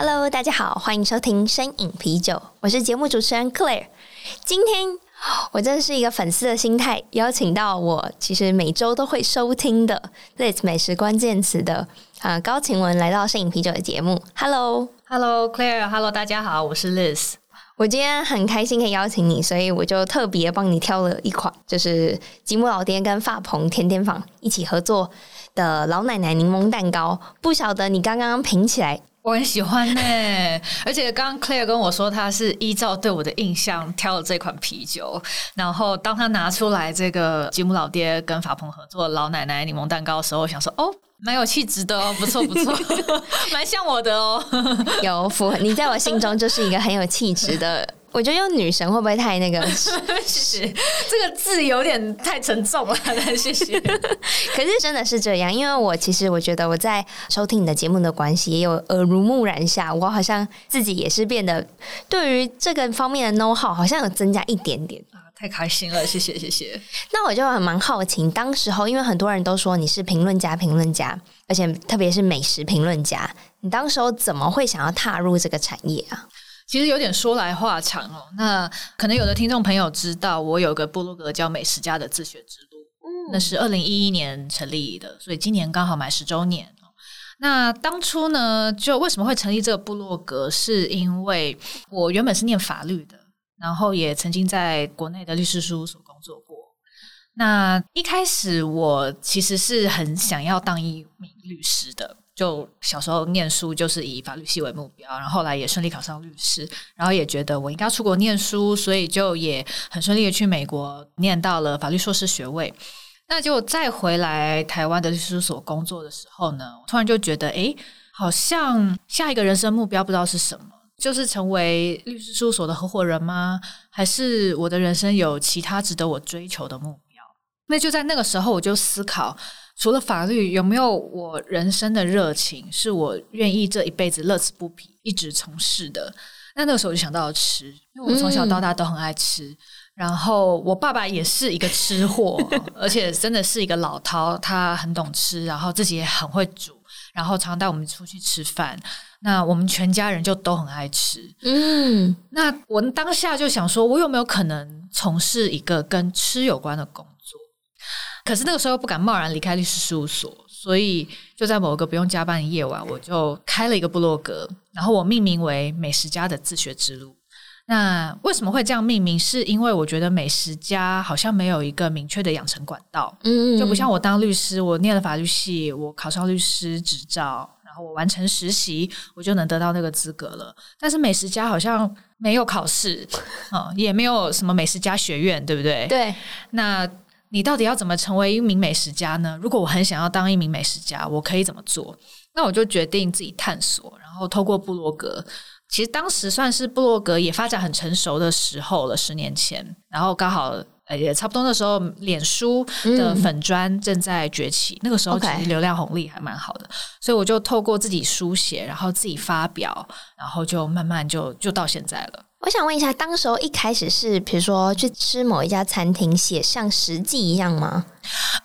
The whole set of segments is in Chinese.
！Cheers！Hello，大家好，欢迎收听声饮啤酒，我是节目主持人 Claire。今天我真的是一个粉丝的心态，邀请到我其实每周都会收听的 Liz 美食关键词的啊、呃、高晴雯来到摄影啤酒的节目。Hello，Hello Claire，Hello 大家好，我是 Liz。我今天很开心可以邀请你，所以我就特别帮你挑了一款，就是吉姆老爹跟发鹏甜点坊一起合作的老奶奶柠檬蛋糕。不晓得你刚刚品起来。我很喜欢呢、欸，而且刚刚 Claire 跟我说，他是依照对我的印象挑了这款啤酒。然后当他拿出来这个吉姆老爹跟法鹏合作的老奶奶柠檬蛋糕的时候，我想说哦，蛮有气质的哦，不错不错，蛮像我的哦，有符合你在我心中就是一个很有气质的。我觉得用女神会不会太那个？谢谢，这个字有点太沉重了。谢谢。可是真的是这样，因为我其实我觉得我在收听你的节目的关系，也有耳濡目染下，我好像自己也是变得对于这个方面的 know how 好像有增加一点点啊，太开心了，谢谢谢谢。那我就很蛮好奇，当时候因为很多人都说你是评论家，评论家，而且特别是美食评论家，你当时候怎么会想要踏入这个产业啊？其实有点说来话长哦。那可能有的听众朋友知道，我有个部落格叫“美食家的自学之路”，嗯，那是二零一一年成立的，所以今年刚好满十周年。那当初呢，就为什么会成立这个部落格？是因为我原本是念法律的，然后也曾经在国内的律师事务所工作过。那一开始我其实是很想要当一名律师的。就小时候念书就是以法律系为目标，然后后来也顺利考上律师，然后也觉得我应该出国念书，所以就也很顺利的去美国念到了法律硕士学位。那结果再回来台湾的律师所工作的时候呢，突然就觉得，诶，好像下一个人生目标不知道是什么，就是成为律师事务所的合伙人吗？还是我的人生有其他值得我追求的目？那就在那个时候，我就思考。除了法律，有没有我人生的热情，是我愿意这一辈子乐此不疲，一直从事的？那那个时候我就想到了吃，因为我从小到大都很爱吃。嗯、然后我爸爸也是一个吃货，而且真的是一个老饕，他很懂吃，然后自己也很会煮，然后常带我们出去吃饭。那我们全家人就都很爱吃。嗯，那我当下就想说，我有没有可能从事一个跟吃有关的工作？可是那个时候不敢贸然离开律师事务所，所以就在某个不用加班的夜晚，我就开了一个部落格，然后我命名为“美食家的自学之路”。那为什么会这样命名？是因为我觉得美食家好像没有一个明确的养成管道，嗯，就不像我当律师，我念了法律系，我考上律师执照，然后我完成实习，我就能得到那个资格了。但是美食家好像没有考试，嗯，也没有什么美食家学院，对不对？对，那。你到底要怎么成为一名美食家呢？如果我很想要当一名美食家，我可以怎么做？那我就决定自己探索，然后透过部落格。其实当时算是部落格也发展很成熟的时候了，十年前。然后刚好呃也差不多那时候，脸书的粉砖正在崛起，嗯、那个时候其实流量红利还蛮好的.所以我就透过自己书写，然后自己发表，然后就慢慢就就到现在了。我想问一下，当时候一开始是比如说去吃某一家餐厅，写像实际一样吗？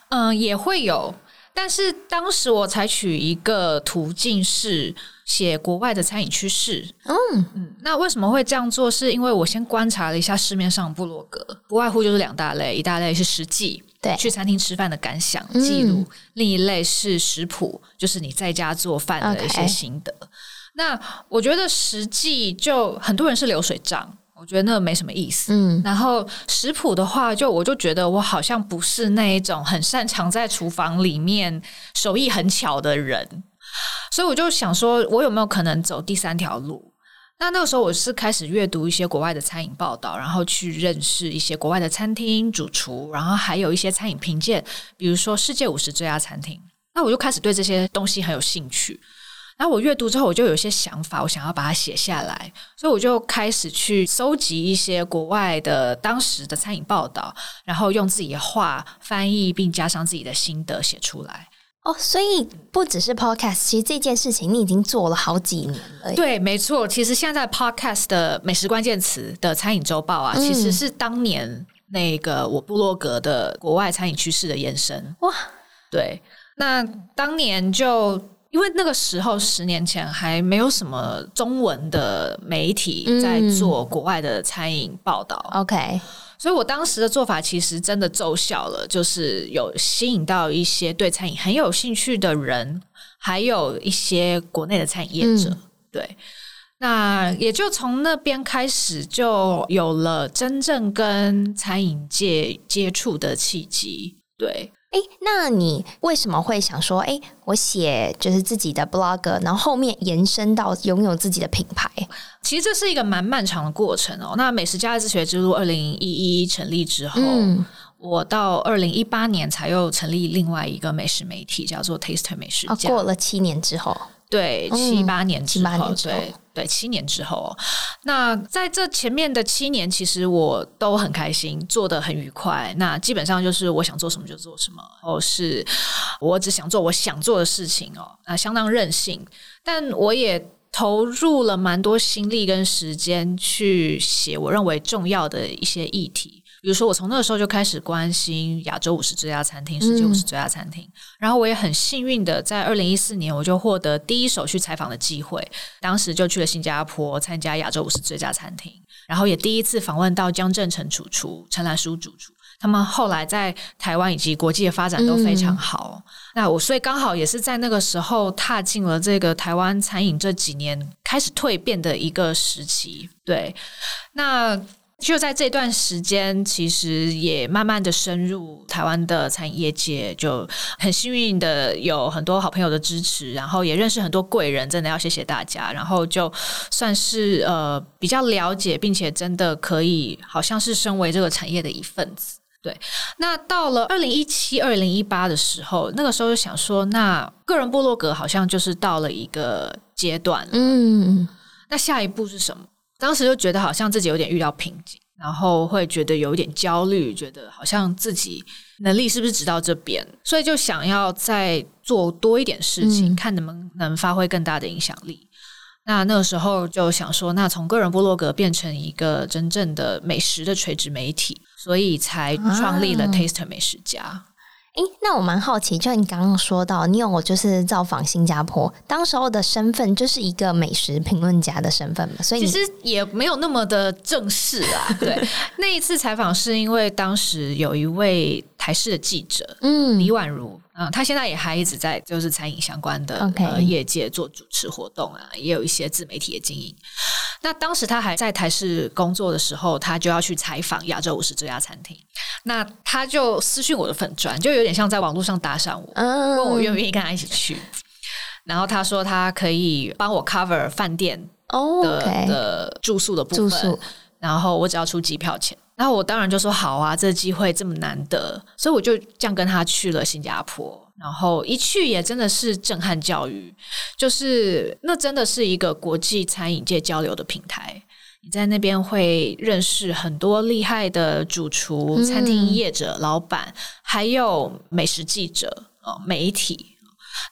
嗯，也会有，但是当时我采取一个途径是写国外的餐饮趋势。嗯嗯，那为什么会这样做？是因为我先观察了一下市面上部落格，不外乎就是两大类，一大类是实际，对，去餐厅吃饭的感想记录；嗯、另一类是食谱，就是你在家做饭的一些心得。那我觉得实际就很多人是流水账，我觉得那没什么意思。嗯，然后食谱的话，就我就觉得我好像不是那一种很擅长在厨房里面手艺很巧的人，所以我就想说，我有没有可能走第三条路？那那个时候我是开始阅读一些国外的餐饮报道，然后去认识一些国外的餐厅主厨，然后还有一些餐饮评鉴，比如说世界五十最佳餐厅。那我就开始对这些东西很有兴趣。然后我阅读之后，我就有些想法，我想要把它写下来，所以我就开始去搜集一些国外的当时的餐饮报道，然后用自己的话翻译，并加上自己的心得写出来。哦，所以不只是 podcast，其实这件事情你已经做了好几年了。对，没错，其实现在 podcast 的美食关键词的餐饮周报啊，嗯、其实是当年那个我部落格的国外餐饮趋势的延伸。哇，对，那当年就。因为那个时候十年前还没有什么中文的媒体在做国外的餐饮报道，嗯，OK，所以我当时的做法其实真的奏效了，就是有吸引到一些对餐饮很有兴趣的人，还有一些国内的餐饮业者，嗯、对，那也就从那边开始就有了真正跟餐饮界接触的契机，对。哎，那你为什么会想说，哎，我写就是自己的 blog，然后后面延伸到拥有自己的品牌？其实这是一个蛮漫长的过程哦。那美食家的自学之路，二零一一成立之后，嗯、我到二零一八年才又成立另外一个美食媒体，叫做 Taster 美食家。哦，过了七年之后。对，七八年之后，对对，七年之后。那在这前面的七年，其实我都很开心，做得很愉快。那基本上就是我想做什么就做什么，哦是我只想做我想做的事情哦。那相当任性，但我也投入了蛮多心力跟时间去写我认为重要的一些议题。比如说，我从那个时候就开始关心亚洲五十最佳餐厅、世界五十最佳餐厅，嗯、然后我也很幸运的在二零一四年，我就获得第一手去采访的机会，当时就去了新加坡参加亚洲五十最佳餐厅，然后也第一次访问到江振成主厨、陈兰书主厨，他们后来在台湾以及国际的发展都非常好。嗯、那我所以刚好也是在那个时候踏进了这个台湾餐饮这几年开始蜕变的一个时期。对，那。就在这段时间，其实也慢慢的深入台湾的餐饮业界，就很幸运的有很多好朋友的支持，然后也认识很多贵人，真的要谢谢大家。然后就算是呃比较了解，并且真的可以好像是身为这个产业的一份子。对，那到了二零一七、二零一八的时候，那个时候就想说，那个人部落格好像就是到了一个阶段了。嗯，那下一步是什么？当时就觉得好像自己有点遇到瓶颈，然后会觉得有一点焦虑，觉得好像自己能力是不是只到这边，所以就想要再做多一点事情，嗯、看能不能发挥更大的影响力。那那个时候就想说，那从个人部落格变成一个真正的美食的垂直媒体，所以才创立了 Taster 美食家。啊诶，那我蛮好奇，就你刚刚说到，你有就是造访新加坡，当时候的身份就是一个美食评论家的身份嘛，所以其实也没有那么的正式啊。对，那一次采访是因为当时有一位台视的记者，嗯，李婉如。嗯，他现在也还一直在就是餐饮相关的.呃业界做主持活动啊，也有一些自媒体的经营。那当时他还在台视工作的时候，他就要去采访亚洲五十这家餐厅。那他就私讯我的粉砖，就有点像在网络上搭讪我，问我愿不愿意跟他一起去。然后他说他可以帮我 cover 饭店的、oh. 的住宿的部分，然后我只要出机票钱。然后我当然就说好啊，这机会这么难得，所以我就这样跟他去了新加坡。然后一去也真的是震撼教育，就是那真的是一个国际餐饮界交流的平台。你在那边会认识很多厉害的主厨、餐厅业者、老板，还有美食记者、媒体。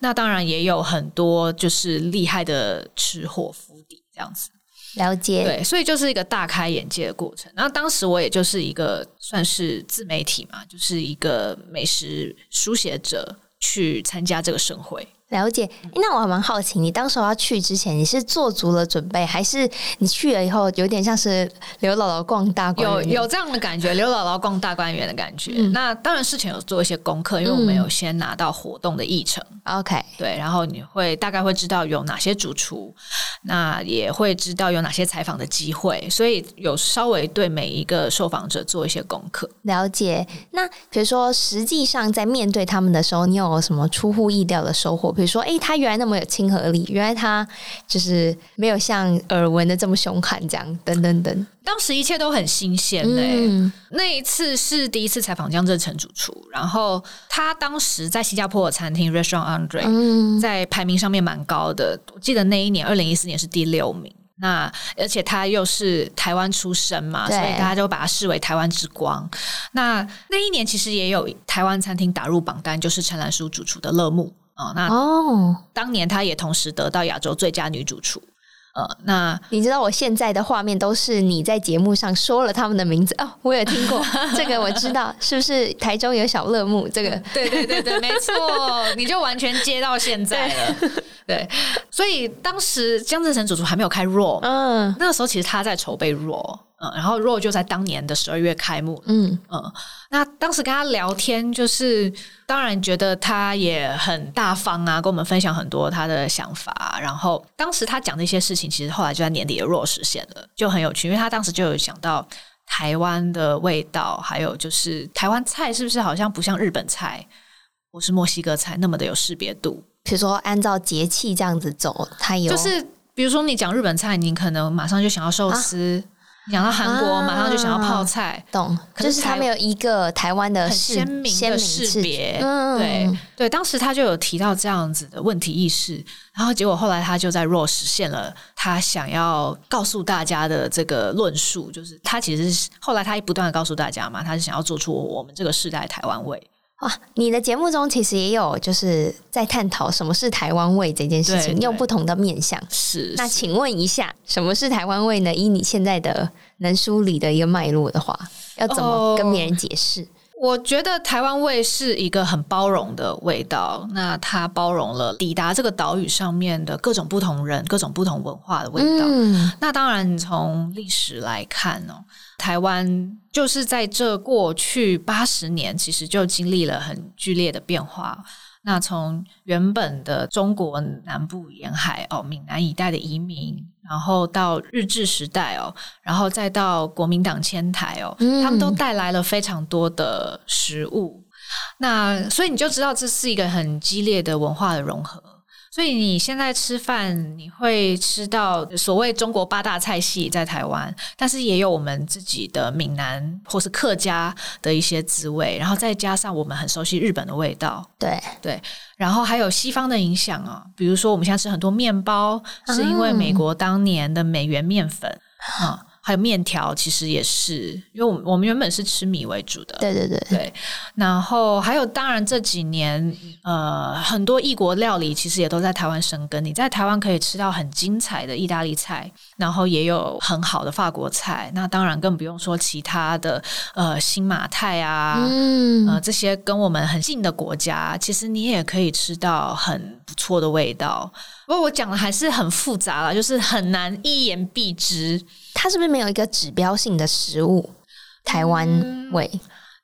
那当然也有很多就是厉害的吃货、府邸这样子。了解，对，所以就是一个大开眼界的过程。然后当时我也就是一个算是自媒体嘛，就是一个美食书写者去参加这个盛会。了解，那我还蛮好奇，你当时候要去之前，你是做足了准备，还是你去了以后有点像是刘姥姥逛大观园？有有这样的感觉，刘姥姥逛大观园的感觉。嗯、那当然事前有做一些功课，因为我们有先拿到活动的议程。OK，、嗯、对，然后你会大概会知道有哪些主厨，那也会知道有哪些采访的机会，所以有稍微对每一个受访者做一些功课。了解。那比如说，实际上在面对他们的时候，你有什么出乎意料的收获？比如说，哎，他原来那么有亲和力，原来他就是没有像耳闻的这么凶悍，这样等等等。当时一切都很新鲜嘞、欸。嗯、那一次是第一次采访江浙城主厨，然后他当时在新加坡的餐厅 Restaurant Andre、嗯、在排名上面蛮高的。我记得那一年，二零一四年是第六名。那而且他又是台湾出生嘛，所以大家就把他视为台湾之光。那那一年其实也有台湾餐厅打入榜单，就是陈岚舒主厨的乐沐啊。那哦，当年她也同时得到亚洲最佳女主厨。呃，那 你知道我现在的画面都是你在节目上说了他们的名字哦，我有听过这个，我知道是不是台中有小乐木？这个对对对对，没错，你就完全接到现在了。对，对，所以当时江志成主厨还没有开 RAW，嗯，那个时候其实他在筹备 RAW。嗯，然后 RAW 就在当年的十二月开幕。嗯嗯，那当时跟他聊天，就是当然觉得他也很大方啊，跟我们分享很多他的想法。然后当时他讲的一些事情，其实后来就在年底的 RAW 实现了，就很有趣。因为他当时就有想到台湾的味道，还有就是台湾菜是不是好像不像日本菜或是墨西哥菜那么的有识别度？比如说按照节气这样子走，他有就是比如说你讲日本菜，你可能马上就想要寿司。啊讲到韩国，啊、马上就想要泡菜，懂？可是他们有一个台湾的鲜明的识别，嗯、对对。当时他就有提到这样子的问题意识，然后结果后来他就在 RAW 实现了他想要告诉大家的这个论述，就是他其实是后来他不断的告诉大家嘛，他是想要做出我们这个世代台湾味。哇，你的节目中其实也有就是在探讨什么是台湾味这件事情，用不同的面向。是，那请问一下，什么是台湾味呢？以你现在的能梳理的一个脉络的话，要怎么跟别人解释？哦，我觉得台湾味是一个很包容的味道，那它包容了抵达这个岛屿上面的各种不同人、各种不同文化的味道。嗯，那当然，从历史来看哦。台湾就是在这过去八十年，其实就经历了很剧烈的变化。那从原本的中国南部沿海哦，闽南一带的移民，然后到日治时代哦，然后再到国民党迁台哦，他们都带来了非常多的食物。那所以你就知道，这是一个很激烈的文化的融合。所以你现在吃饭，你会吃到所谓中国八大菜系在台湾，但是也有我们自己的闽南或是客家的一些滋味，然后再加上我们很熟悉日本的味道，对。对，然后还有西方的影响啊，比如说我们现在吃很多面包，是因为美国当年的美元面粉。啊。嗯还有面条，其实也是，因为我们我们原本是吃米为主的，对对对对。然后还有，当然这几年，呃，很多异国料理其实也都在台湾生根。你在台湾可以吃到很精彩的意大利菜，然后也有很好的法国菜。那当然更不用说其他的，呃，新马泰啊，嗯，呃，这些跟我们很近的国家，其实你也可以吃到很不错的味道。不过我讲的还是很复杂了，就是很难一言蔽之。它是不是没有一个指标性的食物？台湾味、嗯、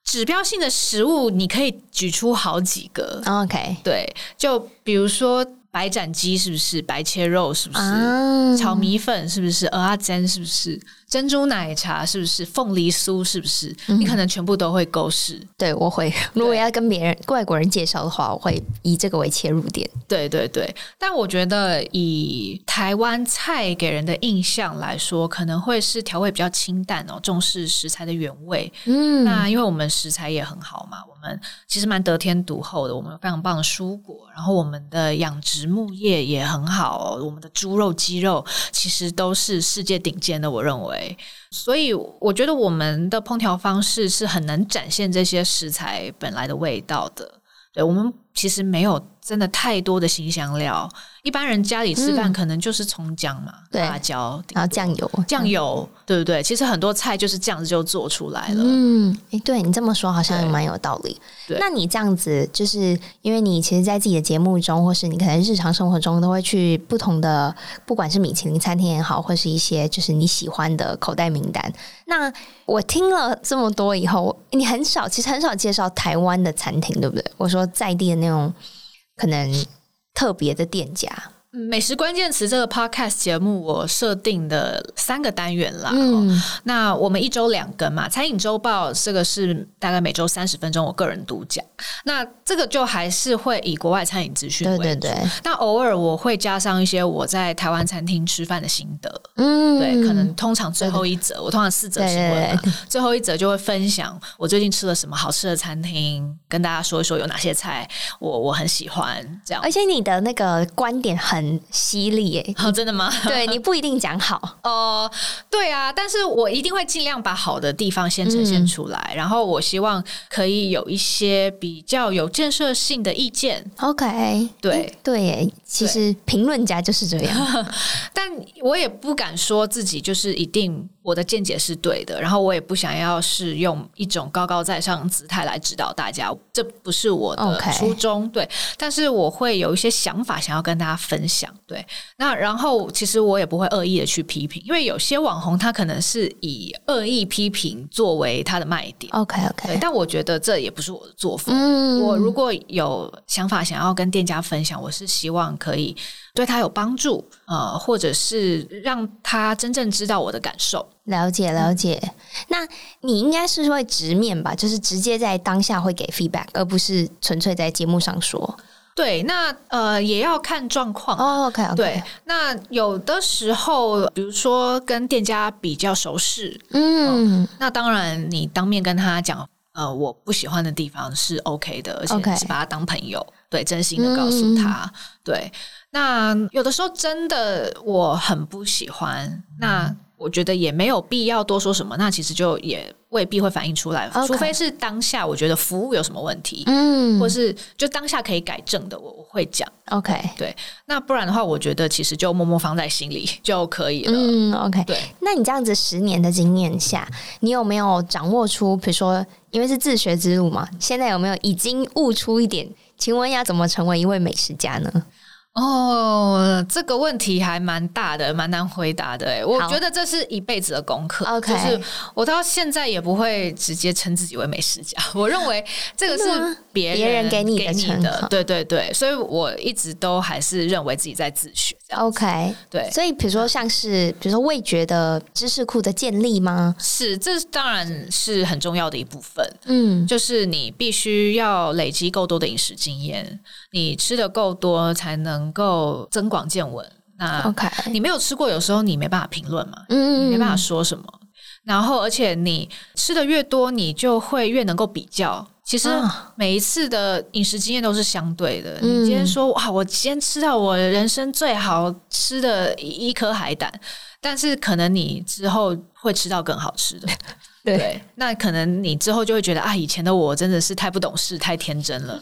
指标性的食物，你可以举出好几个。OK，对，就比如说白斩鸡，是不是？白切肉，是不是？啊、炒米粉，是不是？蚵仔煎，是不是？珍珠奶茶是不是？凤梨酥是不是？嗯、你可能全部都会勾示。对，我会。如果要跟别人外国人介绍的话，我会以这个为切入点。对对对。但我觉得以台湾菜给人的印象来说，可能会是调味比较清淡哦，重视食材的原味。嗯。那因为我们食材也很好嘛，我我们其实蛮得天独厚的，我们有非常棒的蔬果，然后我们的养殖牧业也很好，我们的猪肉、鸡肉其实都是世界顶尖的，我认为。所以我觉得我们的烹调方式是很能展现这些食材本来的味道的。对，我们其实没有。真的太多的新香料，一般人家里吃饭可能就是葱姜嘛，嗯、辣椒，然后酱油，酱油，嗯、对不对？其实很多菜就是这样子就做出来了。嗯，哎，对你这么说好像也蛮有道理。对，那你这样子，就是因为你其实，在自己的节目中，或是你可能日常生活中，都会去不同的，不管是米其林餐厅也好，或是一些就是你喜欢的口袋名单。那我听了这么多以后，你很少，其实很少介绍台湾的餐厅，对不对？我说在地的那用。可能特别的店家美食关键词这个 podcast 节目，我设定的三个单元啦。嗯，那我们一周两更嘛，餐饮周报这个是大概每周三十分钟，我个人独讲。那这个就还是会以国外餐饮资讯为主。对对对。那偶尔我会加上一些我在台湾餐厅吃饭的心得。嗯，对，可能通常最后一则，我通常四则新闻最后一则就会分享我最近吃了什么好吃的餐厅，跟大家说一说有哪些菜我我很喜欢这样。而且你的那个观点很。很犀利耶！哦，真的吗？对，你不一定讲好哦。对啊，但是我一定会尽量把好的地方先呈现出来，嗯、然后我希望可以有一些比较有建设性的意见。OK，对对耶，其实评论家就是这样，但我也不敢说自己就是一定。我的见解是对的，然后我也不想要是用一种高高在上的姿态来指导大家，这不是我的初衷。对，但是我会有一些想法想要跟大家分享。对，那然后其实我也不会恶意的去批评，因为有些网红他可能是以恶意批评作为他的卖点。OK OK，但我觉得这也不是我的作风。嗯，我如果有想法想要跟店家分享，我是希望可以对他有帮助，呃，或者是让他真正知道我的感受。了解了解，那你应该是会直面吧，就是直接在当下会给 feedback，而不是纯粹在节目上说。对，那呃也要看状况。哦，OK OK。对，那有的时候，比如说跟店家比较熟识，嗯，那当然你当面跟他讲，呃，我不喜欢的地方是 OK 的，而且是把他当朋友，对，真心的告诉他。嗯、对，那有的时候真的我很不喜欢，那。我觉得也没有必要多说什么，那其实就也未必会反映出来.除非是当下我觉得服务有什么问题，嗯，或是就当下可以改正的，我我会讲，OK，对，那不然的话，我觉得其实就默默放在心里 就可以了，嗯，OK，对。那你这样子十年的经验下，你有没有掌握出，比如说，因为是自学之路嘛，现在有没有已经悟出一点？请问要怎么成为一位美食家呢？哦，这个问题还蛮大的，蛮难回答的。哎，我觉得这是一辈子的功课。OK，就是我到现在也不会直接称自己为美食家。我认为这个是别人别人给你的称号。对对对，所以我一直都还是认为自己在自学。OK，对。所以比如说像是比如说味觉的知识库的建立吗？是，这当然是很重要的一部分。嗯，就是你必须要累积够多的饮食经验，你吃的够多才能。能够增广见闻。那 OK，你没有吃过，有时候你没办法评论嘛，嗯，你没办法说什么。然后，而且你吃的越多，你就会越能够比较。其实每一次的饮食经验都是相对的。你今天说哇，我今天吃到我人生最好吃的一颗海胆，但是可能你之后会吃到更好吃的。对，对，那可能你之后就会觉得啊，以前的我真的是太不懂事，太天真了。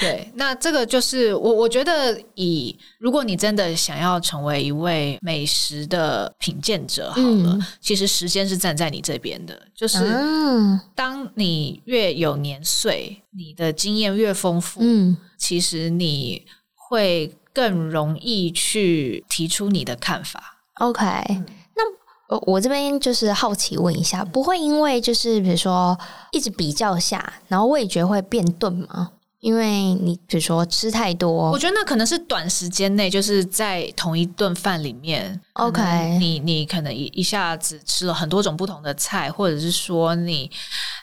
对，那这个就是我我觉得以，以如果你真的想要成为一位美食的品鉴者，好了，嗯、其实时间是站在你这边的。就是当你越有年岁，你的经验越丰富，嗯，其实你会更容易去提出你的看法。OK，那我这边就是好奇问一下，不会因为就是比如说一直比较下，然后味觉会变钝吗？因为你比如说吃太多，我觉得那可能是短时间内，就是在同一顿饭里面，OK，你你可能一一下子吃了很多种不同的菜，或者是说你。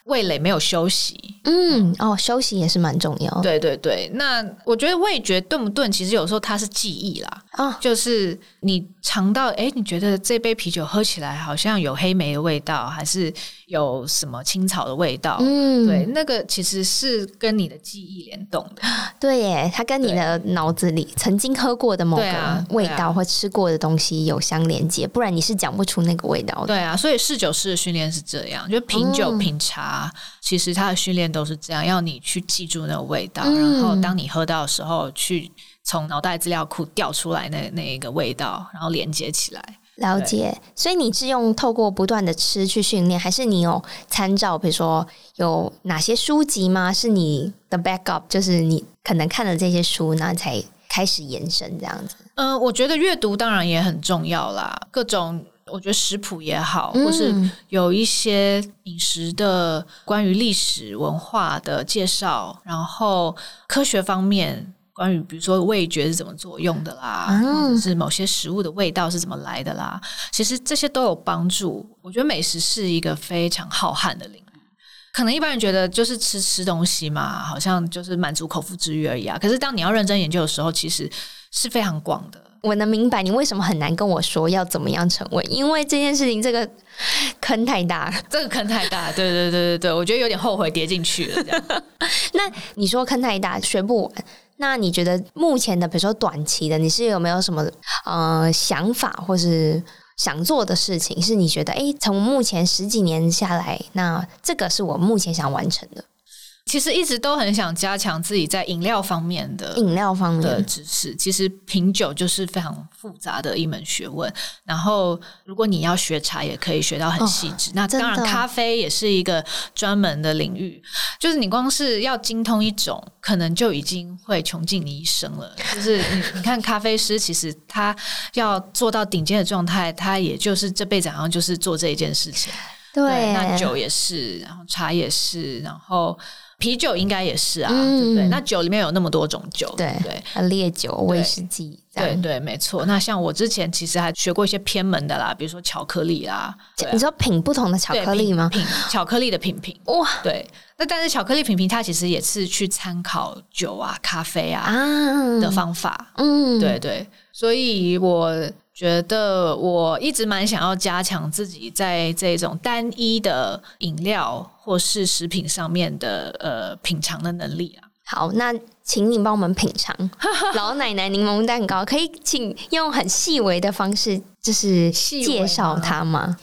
味蕾没有休息，嗯，哦，休息也是蛮重要。对对对，那我觉得味觉钝不钝，其实有时候它是记忆啦。啊、哦，就是你尝到，哎，你觉得这杯啤酒喝起来好像有黑莓的味道，还是有什么青草的味道？嗯，对，那个其实是跟你的记忆联动的。对耶，它跟你的脑子里曾经喝过的某个味道或吃过的东西有相连接，不然你是讲不出那个味道的。对啊，所以侍酒师的训练是这样，就品酒、嗯、品茶。其实他的训练都是这样，要你去记住那个味道，嗯、然后当你喝到的时候，去从脑袋资料库调出来那那一个味道，然后连接起来。了解。所以你是用透过不断的吃去训练，还是你有参照，比如说有哪些书籍吗？是你的 backup，就是你可能看了这些书，那才开始延伸这样子。嗯、呃，我觉得阅读当然也很重要啦，各种。我觉得食谱也好，或是有一些饮食的关于历史文化的介绍，然后科学方面关于比如说味觉是怎么作用的啦，或者是某些食物的味道是怎么来的啦，其实这些都有帮助。我觉得美食是一个非常浩瀚的领域，可能一般人觉得就是吃吃东西嘛，好像就是满足口腹之欲而已啊。可是当你要认真研究的时候，其实是非常广的。我能明白你为什么很难跟我说要怎么样成为，因为这件事情这个坑太大，这个坑太大。对对对对对，我觉得有点后悔跌进去了。这样，那你说坑太大，学不完。那你觉得目前的，比如说短期的，你是有没有什么呃想法，或是想做的事情？是你觉得，诶，从目前十几年下来，那这个是我目前想完成的。其实一直都很想加强自己在饮料方面的饮料方面的知识。其实品酒就是非常复杂的一门学问。然后，如果你要学茶，也可以学到很细致。哦、那当然，咖啡也是一个专门的领域。就是你光是要精通一种，可能就已经会穷尽你一生了。就是你你看，咖啡师其实他要做到顶尖的状态，他也就是这辈子好像就是做这一件事情。对，对，那酒也是，然后茶也是，然后。啤酒应该也是啊，嗯、对不对？那酒里面有那么多种酒，对对，烈酒、威士忌，对对，没错。那像我之前其实还学过一些偏门的啦，比如说巧克力啦。你知道品不同的巧克力吗？品巧克力的品评哇，对。那但是巧克力品评它其实也是去参考酒啊、咖啡啊的方法，嗯，对对。所以我觉得我一直蛮想要加强自己在这种单一的饮料或是食品上面的呃品尝的能力啊。好，那请你帮我们品尝 老奶奶柠檬蛋糕，可以请用很细微的方式，就是介绍它吗？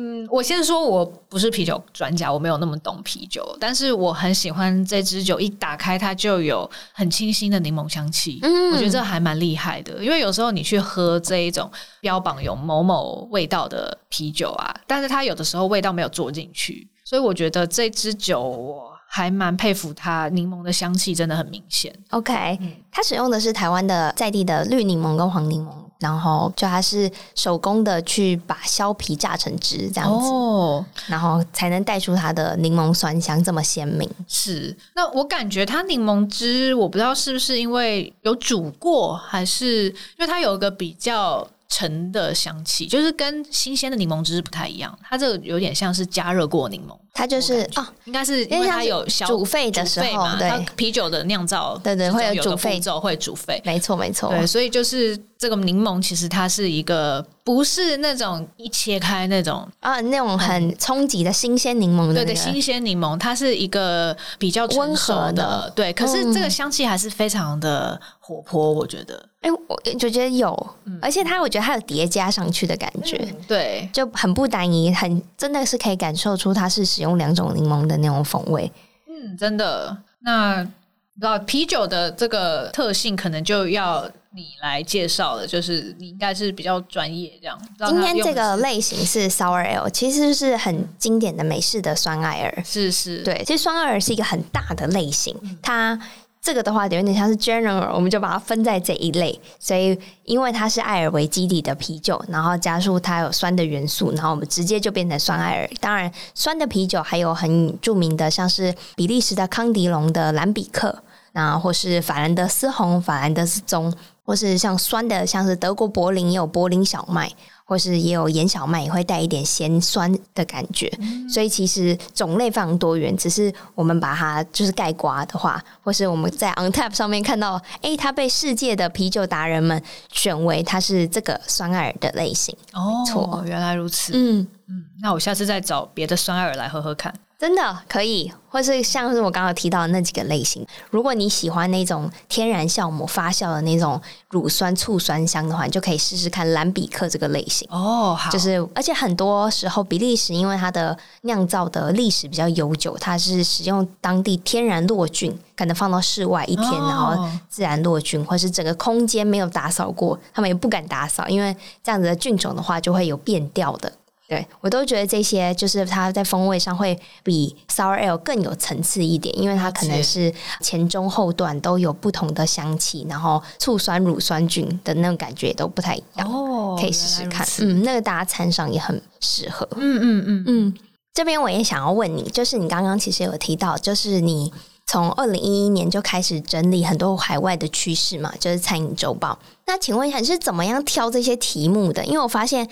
嗯，我先说，我不是啤酒专家，我没有那么懂啤酒，但是我很喜欢这支酒，一打开它就有很清新的柠檬香气，嗯，我觉得这还蛮厉害的。因为有时候你去喝这一种标榜有某某味道的啤酒啊，但是它有的时候味道没有做进去，所以我觉得这支酒我还蛮佩服它，柠檬的香气真的很明显。OK，嗯，它使用的是台湾的在地的绿柠檬跟黄柠檬。然后就它是手工的去把削皮榨成汁这样子，哦，然后才能带出它的柠檬酸香这么鲜明。是，那我感觉它柠檬汁，我不知道是不是因为有煮过，还是因为它有一个比较沉的香气，就是跟新鲜的柠檬汁不太一样。它这个有点像是加热过柠檬。它就是哦，应该是因为它有煮沸的时候，对啤酒的酿造，对对，会有煮沸，会煮沸，没错没错。对，所以就是这个柠檬，其实它是一个不是那种一切开那种啊，那种很冲击的新鲜柠檬的，对对，新鲜柠檬，它是一个比较温和的，对。可是这个香气还是非常的活泼，我觉得。哎，我就觉得有，而且它，我觉得它有叠加上去的感觉，对，就很不单一，很真的是可以感受出它是使用。用两种柠檬的那种风味，嗯，真的。那不知道啤酒的这个特性，可能就要你来介绍的。就是你应该是比较专业这样。今天这个类型是 Sour Ale，其实是很经典的美式的酸艾尔。是是，对，其实酸艾尔是一个很大的类型，它。这个的话有点像是 general，我们就把它分在这一类。所以因为它是艾尔为基底的啤酒，然后加入它有酸的元素，然后我们直接就变成酸艾尔。当然，酸的啤酒还有很著名的，像是比利时的康迪龙的蓝比克，然后或是法兰德斯红、法兰德斯棕，或是像酸的，像是德国柏林也有柏林小麦。或是也有盐小麦，也会带一点咸酸的感觉，嗯、所以其实种类非常多元。只是我们把它就是盖瓜的话，或是我们在 Untappd 上面看到，哎，它被世界的啤酒达人们选为它是这个酸艾尔的类型。哦，错，原来如此。嗯嗯，那我下次再找别的酸艾尔来喝喝看。真的可以，或是像是我刚刚提到的那几个类型，如果你喜欢那种天然酵母发酵的那种乳酸醋酸香的话，你就可以试试看蓝比克这个类型哦。好，就是而且很多时候比利时因为它的酿造的历史比较悠久，它是使用当地天然落菌，可能放到室外一天，哦、然后自然落菌，或是整个空间没有打扫过，他们也不敢打扫，因为这样子的菌种的话就会有变调的。对，我都觉得这些就是它在风味上会比 Sour Ale 更有层次一点，因为它可能是前中后段都有不同的香气，然后醋酸乳酸菌的那种感觉也都不太一样。哦，可以试试看。嗯，那个大家餐上也很适合。嗯嗯嗯嗯。这边我也想要问你，就是你刚刚其实有提到，就是你从二零一一年就开始整理很多海外的趋势嘛，就是餐饮周报。那请问一下，你是怎么样挑这些题目的？因为我发现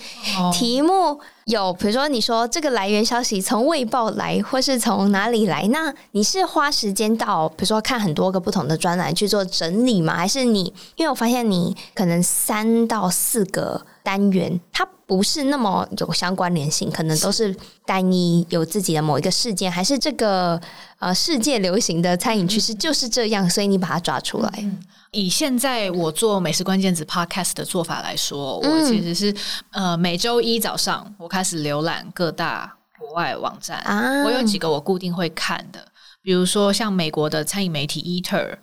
题目有，比如说你说这个来源消息从卫报来，或是从哪里来？那你是花时间到，比如说看很多个不同的专栏去做整理吗？还是你？因为我发现你可能三到四个单元，它不是那么有相关联性，可能都是。单一有自己的某一个事件，还是这个呃世界流行的餐饮趋势就是这样，所以你把它抓出来。嗯以现在我做美食关键字 Podcast 的做法来说，我其实是呃每周一早上我开始浏览各大国外网站，啊，我有几个我固定会看的，比如说像美国的餐饮媒体 Eater，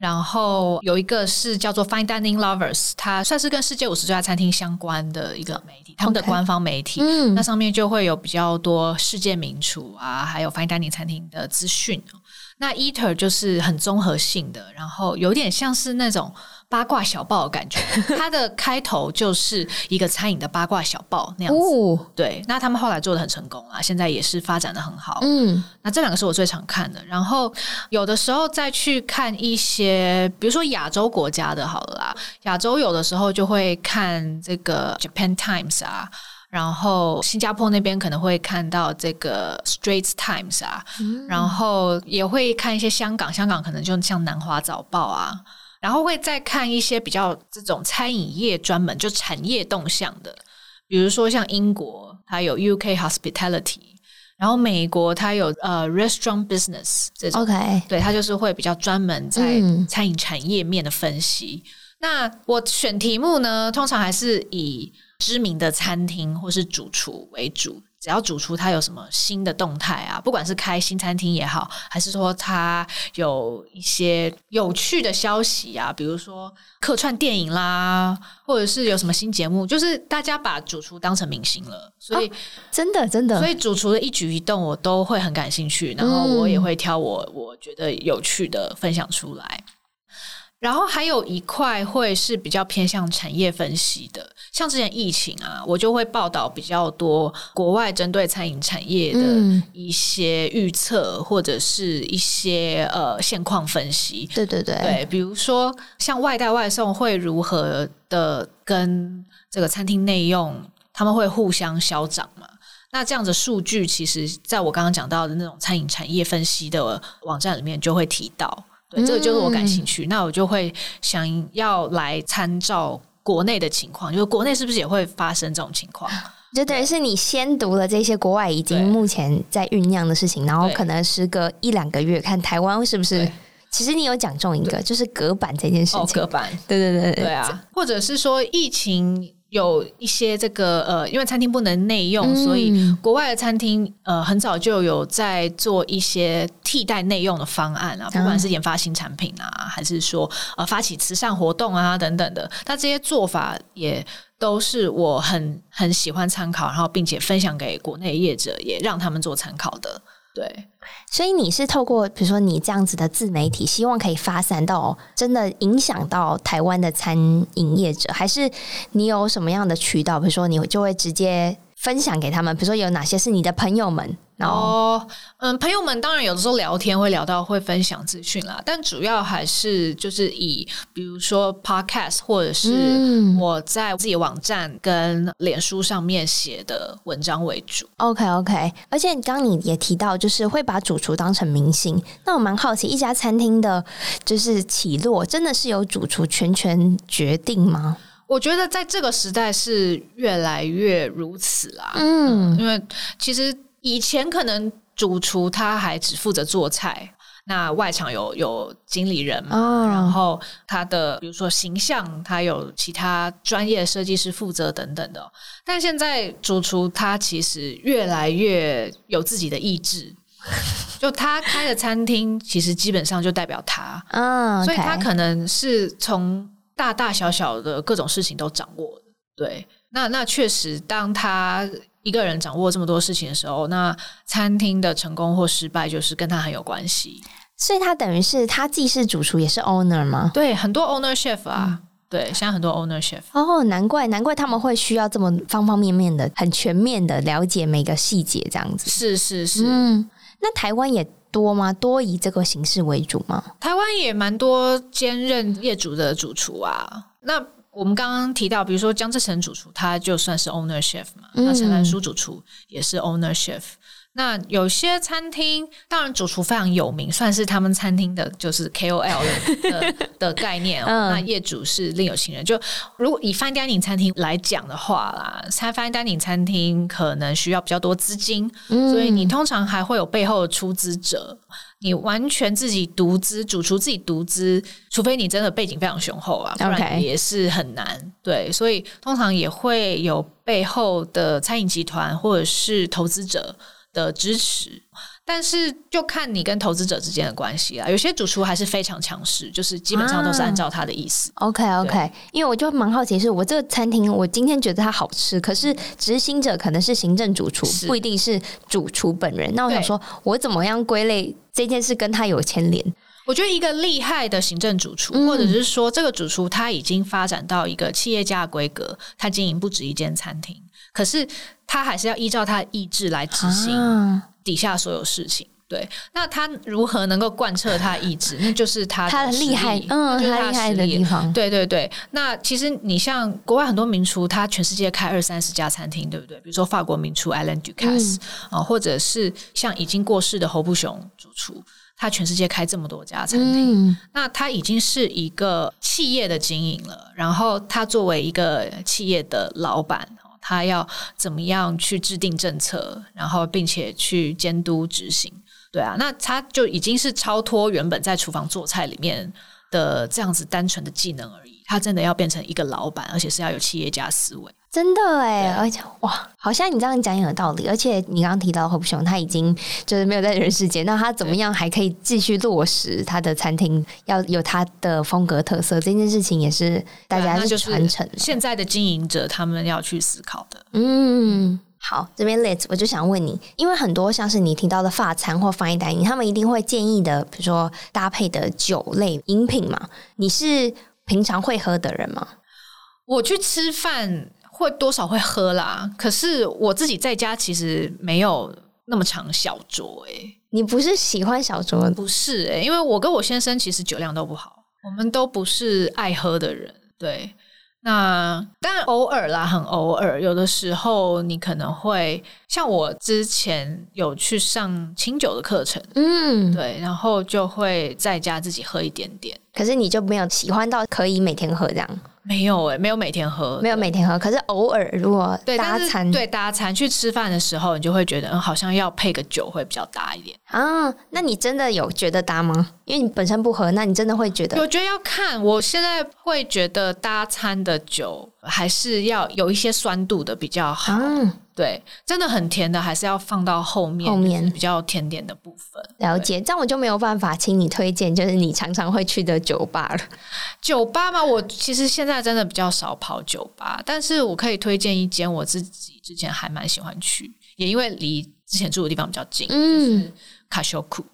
然后有一个是叫做 Fine Dining Lovers，它算是跟世界五十最佳餐厅相关的一个媒体，他们的官方媒体，嗯，那上面就会有比较多世界名厨啊，还有 Fine Dining 餐厅的资讯。那 Eater 就是很综合性的，然后有点像是那种八卦小报的感觉。它的开头就是一个餐饮的八卦小报那样子。哦、对，那他们后来做的很成功啊，现在也是发展的很好。嗯，那这两个是我最常看的。然后有的时候再去看一些，比如说亚洲国家的，好了啦。亚洲有的时候就会看这个 Japan Times 啊。然后新加坡那边可能会看到这个 Straits Times 啊，嗯、然后也会看一些香港，香港可能就像南华早报啊，然后会再看一些比较这种餐饮业专门就产业动向的，比如说像英国它有 UK Hospitality，然后美国它有呃 Restaurant Business 这种，OK，对，它就是会比较专门在餐饮产业面的分析。嗯、那我选题目呢，通常还是以知名的餐厅或是主厨为主，只要主厨他有什么新的动态啊，不管是开新餐厅也好，还是说他有一些有趣的消息啊，比如说客串电影啦，或者是有什么新节目，就是大家把主厨当成明星了，所以、啊、真的真的，所以主厨的一举一动我都会很感兴趣，然后我也会挑我我觉得有趣的分享出来。然后还有一块会是比较偏向产业分析的，像之前疫情啊，我就会报道比较多国外针对餐饮产业的一些预测或者是一些呃现况分析。对对对，对，比如说像外带外送会如何的跟这个餐厅内用，他们会互相消长嘛？那这样子数据，其实在我刚刚讲到的那种餐饮产业分析的网站里面就会提到。对，这个就是我感兴趣，嗯、那我就会想要来参照国内的情况，就是国内是不是也会发生这种情况？就等于是你先读了这些国外已经目前在酝酿的事情，然后可能时隔一两个月看台湾是不是？其实你有讲中一个，就是隔板这件事情。哦，隔板，对对对对，对啊，或者是说疫情。有一些这个呃，因为餐厅不能内用，嗯、所以国外的餐厅呃很早就有在做一些替代内用的方案啊，不管是研发新产品啊，还是说呃发起慈善活动啊等等的，那这些做法也都是我很很喜欢参考，然后并且分享给国内业者，也让他们做参考的。对，所以你是透过比如说你这样子的自媒体，希望可以发散到真的影响到台湾的餐饮业者，还是你有什么样的渠道？比如说你就会直接分享给他们，比如说有哪些是你的朋友们？哦，嗯，朋友们当然有的时候聊天会聊到会分享资讯啦，但主要还是就是以比如说 podcast 或者是我在自己网站跟脸书上面写的文章为主。OK OK，而且刚刚你也提到就是会把主厨当成明星，那我蛮好奇一家餐厅的就是起落真的是由主厨全权决定吗？我觉得在这个时代是越来越如此啦，嗯，因为其实。以前可能主厨他还只负责做菜，那外场有有经理人嘛，哦、然后他的比如说形象，他有其他专业设计师负责等等的。但现在主厨他其实越来越有自己的意志，就他开的餐厅其实基本上就代表他，嗯所以他可能是从大大小小的各种事情都掌握。对，那那确实当他。一个人掌握这么多事情的时候，那餐厅的成功或失败就是跟他很有关系。所以他等于是他既是主厨也是 owner 吗？对，很多 owner chef 啊，嗯、对，现在很多 owner chef。哦，难怪难怪他们会需要这么方方面面的、很全面的了解每个细节这样子。是是是。嗯，那台湾也多吗？多以这个形式为主吗？台湾也蛮多兼任业主的主厨啊。那我们刚刚提到，比如说江志成主厨，他就算是 owner chef 嘛。嗯、那陈兰书主厨也是 owner chef。那有些餐厅，当然主厨非常有名，算是他们餐厅的就是 KOL 的的，的概念哦。嗯、那业主是另有其人。就如果以 fine dining 餐厅来讲的话啦，fine dining 餐厅可能需要比较多资金，嗯、所以你通常还会有背后的出资者。你完全自己独资，主厨自己独资，除非你真的背景非常雄厚啊，不然也是很难。对，所以通常也会有背后的餐饮集团或者是投资者的支持，但是就看你跟投资者之间的关系啊。有些主厨还是非常强势，就是基本上都是按照他的意思。啊、OK OK，因为我就蛮好奇，是我这个餐厅，我今天觉得它好吃，可是执行者可能是行政主厨，不一定是主厨本人。那我想说，我怎么样归类这件事跟他有牵连？我觉得一个厉害的行政主厨，嗯、或者是说这个主厨他已经发展到一个企业家的规格，他经营不止一间餐厅。可是他还是要依照他的意志来执行底下所有事情。啊、对，那他如何能够贯彻他的意志？那就是他的他的厉害，嗯，就是他厉害的地方。对对对。那其实你像国外很多名厨，他全世界开二三十家餐厅，对不对？比如说法国名厨 Alain Ducasse 啊，或者是像已经过世的侯布雄主厨，他全世界开这么多家餐厅，嗯、那他已经是一个企业的经营了。然后他作为一个企业的老板。他要怎么样去制定政策，然后并且去监督执行，对啊，那他就已经是超脱原本在厨房做菜里面的这样子单纯的技能而已。他真的要变成一个老板，而且是要有企业家思维。真的哎，而且哇，好像你这样讲也有道理。而且你刚刚提到侯布雄，他已经就是没有在人世间，那他怎么样还可以继续落实他的餐厅要有他的风格特色？这件事情也是大家是传承。现在的经营者他们要去思考的。嗯，好，这边 Liz，我就想问你，因为很多像是你提到的法餐或 fine dining，他们一定会建议的，比如说搭配的酒类饮品嘛，你是？平常会喝的人吗？我去吃饭会多少会喝啦，可是我自己在家其实没有那么常小酌。诶，你不是喜欢小酌？不是诶，因为我跟我先生其实酒量都不好，我们都不是爱喝的人。对，那当然偶尔啦，很偶尔，有的时候你可能会像我之前有去上清酒的课程，嗯，对，然后就会在家自己喝一点点。可是你就没有喜欢到可以每天喝这样？没有诶，没有每天喝，没有每天喝。可是偶尔如果搭餐，对搭餐去吃饭的时候，你就会觉得嗯，好像要配个酒会比较搭一点啊。那你真的有觉得搭吗？因为你本身不喝，那你真的会觉得？我觉得要看。我现在会觉得搭餐的酒还是要有一些酸度的比较好。嗯对，真的很甜的，还是要放到后面，后面比较甜点的部分。了解，这样我就没有办法请你推荐，就是你常常会去的酒吧了。酒吧嘛，我其实现在真的比较少跑酒吧，但是我可以推荐一间我自己之前还蛮喜欢去，也因为离之前住的地方比较近，嗯，就是卡修库。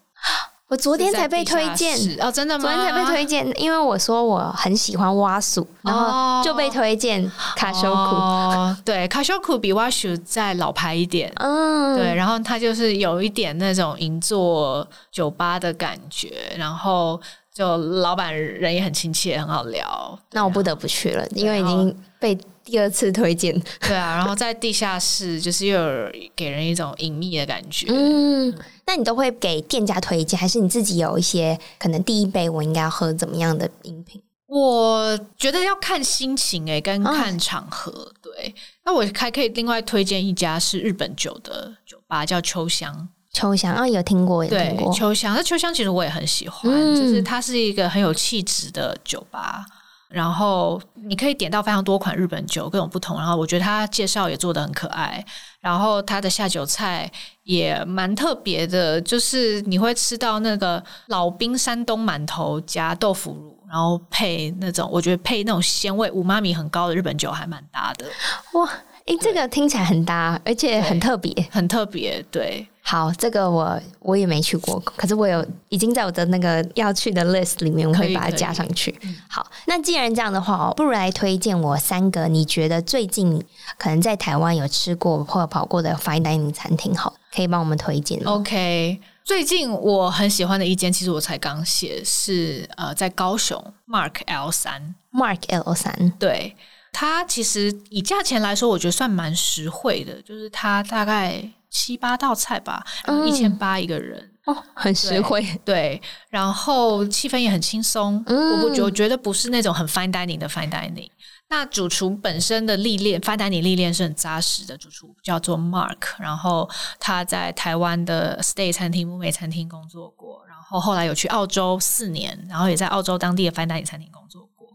我昨天才被推荐。哦，真的吗？昨天才被推荐，因为我说我很喜欢蛙鼠，然后就被推荐卡修库。哦、对，卡修库比蛙鼠再老牌一点，嗯，对，然后它就是有一点那种银座酒吧的感觉，然后就老板人也很亲切，很好聊。那我不得不去了，因为已经被。第二次推荐，对啊，然后在地下室就是又有给人一种隐秘的感觉。嗯，那你都会给店家推荐，还是你自己有一些可能第一杯我应该要喝怎么样的饮品？我觉得要看心情诶、欸，跟看场合。哦、对，那我还可以另外推荐一家是日本酒的酒吧，叫秋香。秋香啊，有听过，有听过。秋香，那秋香其实我也很喜欢，嗯、就是它是一个很有气质的酒吧。然后你可以点到非常多款日本酒，各种不同。然后我觉得他介绍也做的很可爱，然后他的下酒菜也蛮特别的，就是你会吃到那个老兵山东馒头加豆腐乳，然后配那种我觉得配那种鲜味五妈米很高的日本酒还蛮搭的。哇，诶，这个听起来很搭，而且很特别，很特别，对。好，这个我我也没去过，可是我有已经在我的那个要去的 list 里面，我会把它加上去。好，那既然这样的话，不如来推荐我三个你觉得最近可能在台湾有吃过或者跑过的 fine dining 餐厅，好，可以帮我们推荐吗？OK，最近我很喜欢的一间，其实我才刚写，是呃在高雄 Mark L 三 Mark L 三，对，它其实以价钱来说，我觉得算蛮实惠的，就是它大概。七八道菜吧，一千八一个人哦，很实惠。对，然后气氛也很轻松。嗯，我不觉，我觉得不是那种很 fine dining 的 fine dining。那主厨本身的历练，fine dining 历练是很扎实的。主厨叫做 Mark，然后他在台湾的 stay 餐厅、木美餐厅工作过，然后后来有去澳洲四年，然后也在澳洲当地的 fine dining 餐厅工作过。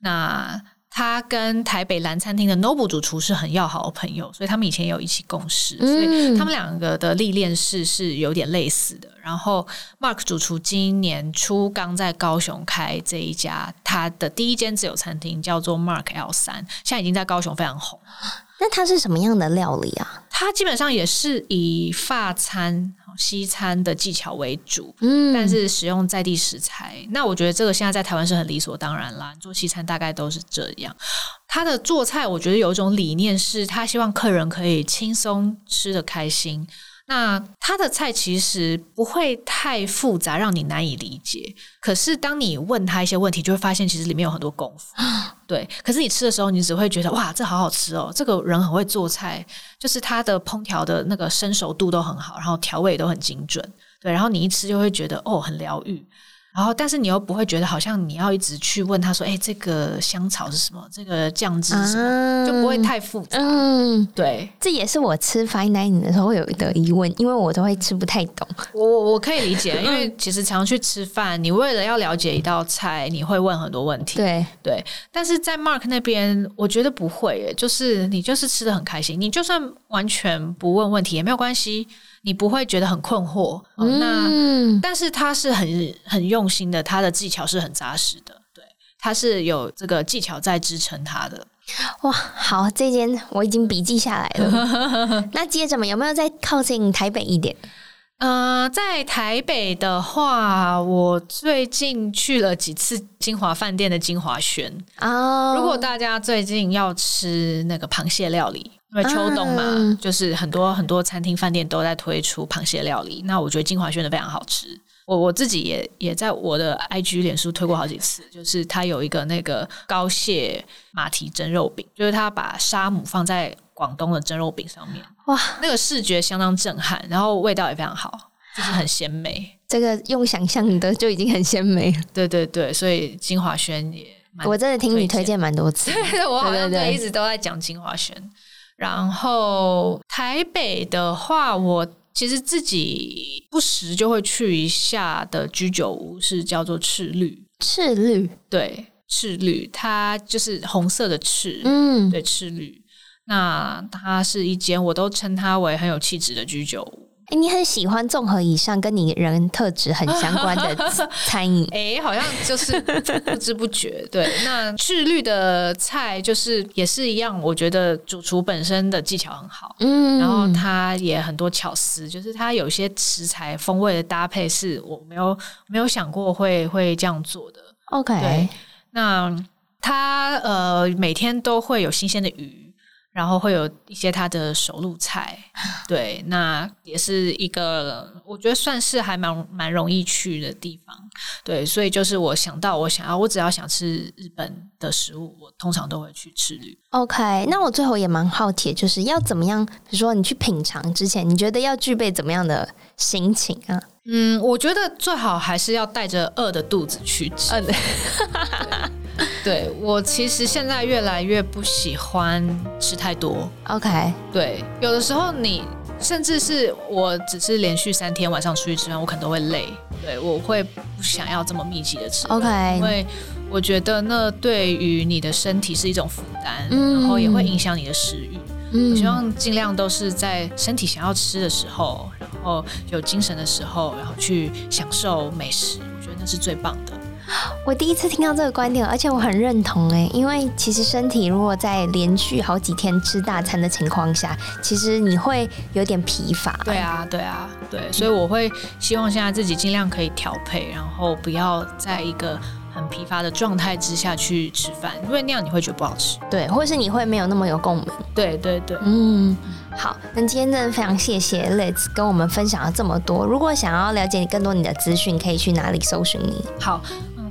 那他跟台北蓝餐厅的 Noble 主厨是很要好的朋友，所以他们以前也有一起共事，所以他们两个的历练是是有点类似的。然后 Mark 主厨今年初刚在高雄开这一家他的第一间自由餐厅，叫做 Mark L 三，现在已经在高雄非常红。那它是什么样的料理啊？它基本上也是以法餐、西餐的技巧为主，嗯，但是使用在地食材。那我觉得这个现在在台湾是很理所当然啦，做西餐大概都是这样。他的做菜，我觉得有一种理念是，他希望客人可以轻松吃的开心。那他的菜其实不会太复杂，让你难以理解。可是当你问他一些问题，就会发现其实里面有很多功夫。对，可是你吃的时候，你只会觉得哇，这好好吃哦！这个人很会做菜，就是他的烹调的那个生熟度都很好，然后调味都很精准。对，然后你一吃就会觉得哦，很疗愈。然后，但是你又不会觉得好像你要一直去问他说：“哎，这个香草是什么？这个酱汁是什么？”啊、就不会太复杂。嗯，对，这也是我吃 fine dining 的时候会有的疑问，因为我都会吃不太懂。我我我可以理解，因为其实常去吃饭，你为了要了解一道菜，你会问很多问题。对对，但是在 Mark 那边，我觉得不会耶，就是你就是吃的很开心，你就算完全不问问题也没有关系。你不会觉得很困惑，嗯、那但是他是很很用心的，他的技巧是很扎实的，对，他是有这个技巧在支撑他的。哇，好，这间我已经笔记下来了。那接着嘛，有没有再靠近台北一点？呃，在台北的话，我最近去了几次金华饭店的金华轩。哦，如果大家最近要吃那个螃蟹料理。因为秋冬嘛，嗯、就是很多很多餐厅饭店都在推出螃蟹料理。那我觉得金华轩的非常好吃。我我自己也也在我的 IG 脸书推过好几次。就是它有一个那个膏蟹马蹄蒸肉饼，就是它把沙姆放在广东的蒸肉饼上面。哇，那个视觉相当震撼，然后味道也非常好，就是很鲜美。这个用想象的就已经很鲜美。对对对，所以金华轩也我真的听你推荐蛮多次。对，我好像一直都在讲金华轩。然后台北的话，我其实自己不时就会去一下的居酒屋，是叫做赤绿。赤绿，对，赤绿，它就是红色的赤，嗯，对，赤绿。那它是一间，我都称它为很有气质的居酒屋。哎，你很喜欢综合以上跟你人特质很相关的 餐饮？哎，好像就是不知不觉。对，那赤绿的菜就是也是一样，我觉得主厨本身的技巧很好，嗯，然后他也很多巧思，就是他有些食材风味的搭配是我没有没有想过会会这样做的。OK，对，那他呃每天都会有新鲜的鱼。然后会有一些他的手路菜，对，那也是一个我觉得算是还蛮蛮容易去的地方，对，所以就是我想到我想要，我只要想吃日本的食物，我通常都会去吃绿。OK，那我最后也蛮好奇，就是要怎么样？比如说你去品尝之前，你觉得要具备怎么样的心情啊？嗯，我觉得最好还是要带着饿的肚子去吃。嗯对，我其实现在越来越不喜欢吃太多。OK，对，有的时候你甚至是我只是连续三天晚上出去吃饭，我可能都会累。对，我会不想要这么密集的吃。OK，因为我觉得那对于你的身体是一种负担，嗯、然后也会影响你的食欲。嗯、我希望尽量都是在身体想要吃的时候，然后有精神的时候，然后去享受美食。我觉得那是最棒的。我第一次听到这个观点，而且我很认同哎，因为其实身体如果在连续好几天吃大餐的情况下，其实你会有点疲乏。对啊，对啊，对，所以我会希望现在自己尽量可以调配，然后不要在一个很疲乏的状态之下去吃饭，因为那样你会觉得不好吃。对，或是你会没有那么有共鸣。对对对，嗯。好，那今天真的非常谢谢 Liz 跟我们分享了这么多。如果想要了解你更多你的资讯，可以去哪里搜寻你？好。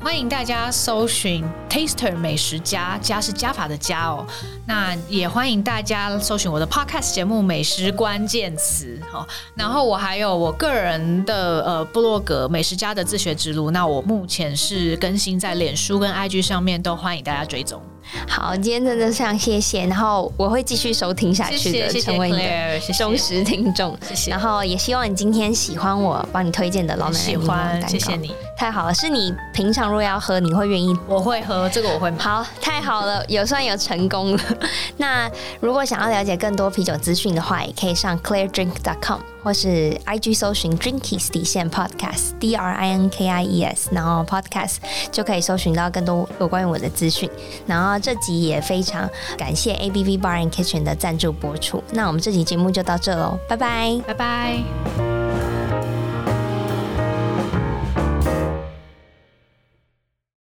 欢迎大家搜寻 Taster 美食家，家是加法的家哦。那也欢迎大家搜寻我的 Podcast 节目《美食关键词》哈。然后我还有我个人的呃部落格《美食家的自学之路》。那我目前是更新在脸书跟 IG 上面，都欢迎大家追踪。好，今天真的非常谢谢，然后我会继续收听下去的，谢谢成为你的忠实听众。谢谢，然后也希望你今天喜欢我帮你推荐的老奶奶喜欢，谢谢你，太好了，是你平常如果要喝，你会愿意？我会喝，这个我会买。好，太好了，有算有成功了。那如果想要了解更多啤酒资讯的话，也可以上 clairedrink.com。或是 IG 搜寻 Drinkies 底线 Podcast D R I N K I E S，然后 Podcast 就可以搜寻到更多有关于我的资讯。然后这集也非常感谢 ABV Bar and Kitchen 的赞助播出。那我们这集节目就到这喽，拜拜，拜拜。